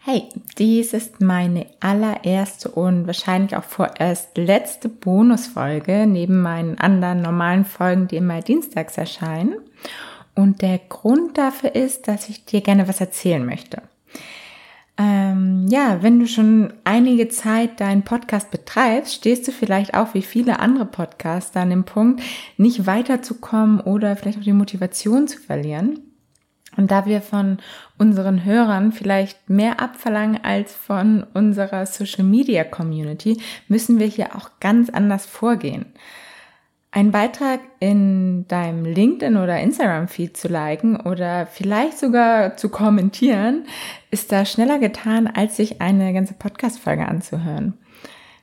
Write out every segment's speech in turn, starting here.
Hey, dies ist meine allererste und wahrscheinlich auch vorerst letzte Bonusfolge neben meinen anderen normalen Folgen, die immer dienstags erscheinen. Und der Grund dafür ist, dass ich dir gerne was erzählen möchte. Ähm, ja, wenn du schon einige Zeit deinen Podcast betreibst, stehst du vielleicht auch wie viele andere Podcaster an dem Punkt, nicht weiterzukommen oder vielleicht auch die Motivation zu verlieren. Und da wir von unseren Hörern vielleicht mehr abverlangen als von unserer Social Media Community, müssen wir hier auch ganz anders vorgehen. Ein Beitrag in deinem LinkedIn oder Instagram Feed zu liken oder vielleicht sogar zu kommentieren, ist da schneller getan, als sich eine ganze Podcast Folge anzuhören.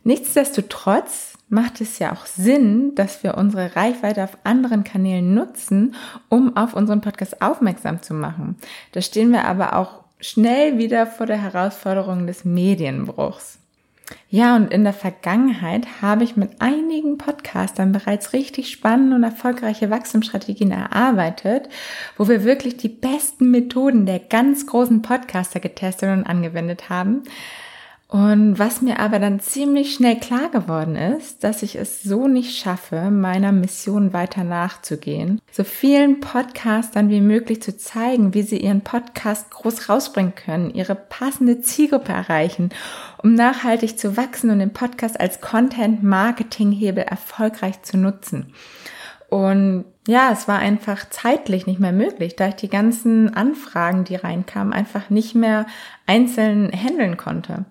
Nichtsdestotrotz macht es ja auch Sinn, dass wir unsere Reichweite auf anderen Kanälen nutzen, um auf unseren Podcast aufmerksam zu machen. Da stehen wir aber auch schnell wieder vor der Herausforderung des Medienbruchs. Ja, und in der Vergangenheit habe ich mit einigen Podcastern bereits richtig spannende und erfolgreiche Wachstumsstrategien erarbeitet, wo wir wirklich die besten Methoden der ganz großen Podcaster getestet und angewendet haben. Und was mir aber dann ziemlich schnell klar geworden ist, dass ich es so nicht schaffe, meiner Mission weiter nachzugehen, so vielen Podcastern wie möglich zu zeigen, wie sie ihren Podcast groß rausbringen können, ihre passende Zielgruppe erreichen, um nachhaltig zu wachsen und den Podcast als Content-Marketing-Hebel erfolgreich zu nutzen. Und ja, es war einfach zeitlich nicht mehr möglich, da ich die ganzen Anfragen, die reinkamen, einfach nicht mehr einzeln handeln konnte.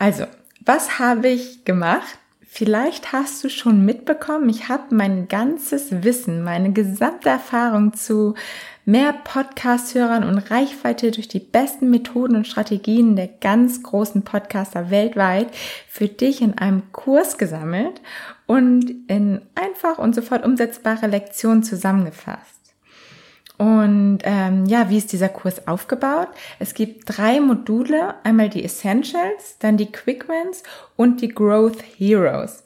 Also, was habe ich gemacht? Vielleicht hast du schon mitbekommen, ich habe mein ganzes Wissen, meine gesamte Erfahrung zu mehr Podcast-Hörern und Reichweite durch die besten Methoden und Strategien der ganz großen Podcaster weltweit für dich in einem Kurs gesammelt und in einfach und sofort umsetzbare Lektionen zusammengefasst. Und ähm, ja, wie ist dieser Kurs aufgebaut? Es gibt drei Module, einmal die Essentials, dann die Quick Wins und die Growth Heroes.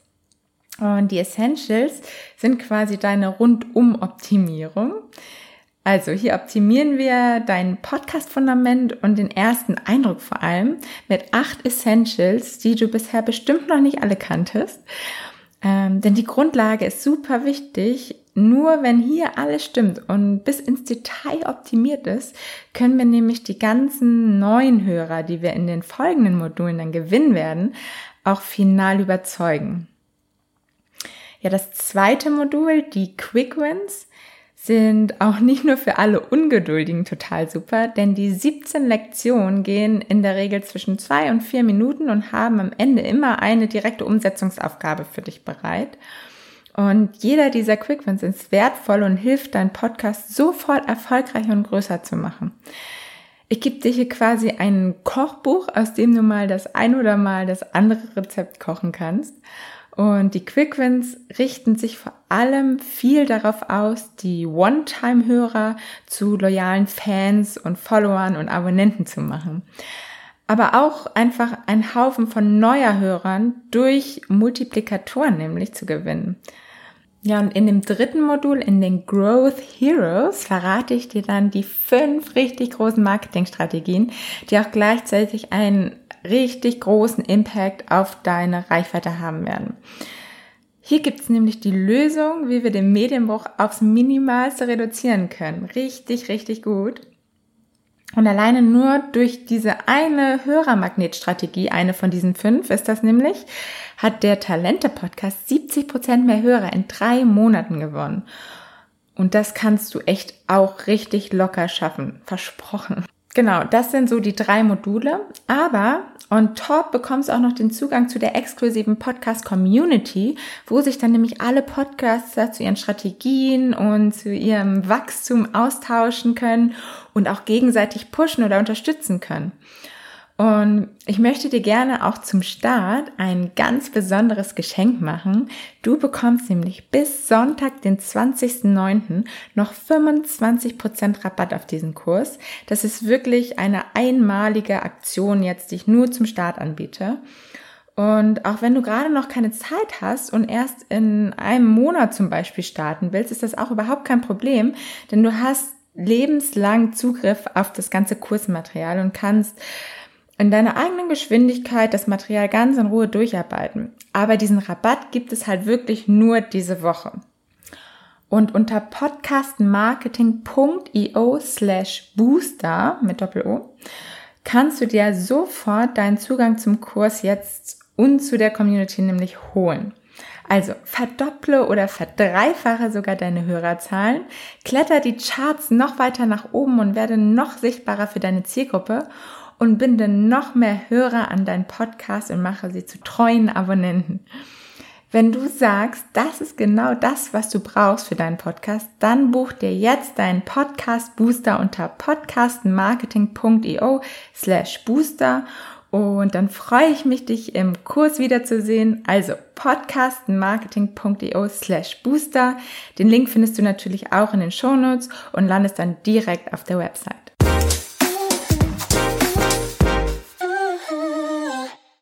Und die Essentials sind quasi deine Rundum-Optimierung. Also hier optimieren wir dein Podcast-Fundament und den ersten Eindruck vor allem mit acht Essentials, die du bisher bestimmt noch nicht alle kanntest. Ähm, denn die Grundlage ist super wichtig. Nur wenn hier alles stimmt und bis ins Detail optimiert ist, können wir nämlich die ganzen neuen Hörer, die wir in den folgenden Modulen dann gewinnen werden, auch final überzeugen. Ja, das zweite Modul, die Quick Wins, sind auch nicht nur für alle Ungeduldigen total super, denn die 17 Lektionen gehen in der Regel zwischen zwei und vier Minuten und haben am Ende immer eine direkte Umsetzungsaufgabe für dich bereit. Und jeder dieser Quickwins ist wertvoll und hilft, deinen Podcast sofort erfolgreicher und größer zu machen. Ich gebe dir hier quasi ein Kochbuch, aus dem du mal das ein oder mal das andere Rezept kochen kannst. Und die Quickwins richten sich vor allem viel darauf aus, die One-Time-Hörer zu loyalen Fans und Followern und Abonnenten zu machen. Aber auch einfach einen Haufen von neuer Hörern durch Multiplikatoren nämlich zu gewinnen. Ja, und in dem dritten Modul, in den Growth Heroes, verrate ich dir dann die fünf richtig großen Marketingstrategien, die auch gleichzeitig einen richtig großen Impact auf deine Reichweite haben werden. Hier gibt's nämlich die Lösung, wie wir den Medienbruch aufs Minimalste reduzieren können. Richtig, richtig gut. Und alleine nur durch diese eine Hörermagnetstrategie, eine von diesen fünf ist das nämlich, hat der Talente-Podcast 70 Prozent mehr Hörer in drei Monaten gewonnen. Und das kannst du echt auch richtig locker schaffen. Versprochen. Genau, das sind so die drei Module. Aber on top bekommst du auch noch den Zugang zu der exklusiven Podcast Community, wo sich dann nämlich alle Podcaster zu ihren Strategien und zu ihrem Wachstum austauschen können und auch gegenseitig pushen oder unterstützen können. Und ich möchte dir gerne auch zum Start ein ganz besonderes Geschenk machen. Du bekommst nämlich bis Sonntag, den 20.09. noch 25% Rabatt auf diesen Kurs. Das ist wirklich eine einmalige Aktion jetzt, die ich nur zum Start anbiete. Und auch wenn du gerade noch keine Zeit hast und erst in einem Monat zum Beispiel starten willst, ist das auch überhaupt kein Problem, denn du hast lebenslang Zugriff auf das ganze Kursmaterial und kannst in deiner eigenen Geschwindigkeit das Material ganz in Ruhe durcharbeiten. Aber diesen Rabatt gibt es halt wirklich nur diese Woche. Und unter podcastmarketing.io slash booster mit Doppel-O kannst du dir sofort deinen Zugang zum Kurs jetzt und zu der Community nämlich holen. Also verdopple oder verdreifache sogar deine Hörerzahlen, kletter die Charts noch weiter nach oben und werde noch sichtbarer für deine Zielgruppe und binde noch mehr Hörer an deinen Podcast und mache sie zu treuen Abonnenten. Wenn du sagst, das ist genau das, was du brauchst für deinen Podcast, dann buch dir jetzt deinen Podcast Booster unter podcastmarketing.io slash booster und dann freue ich mich, dich im Kurs wiederzusehen. Also podcastmarketing.io slash booster. Den Link findest du natürlich auch in den Shownotes und landest dann direkt auf der Website.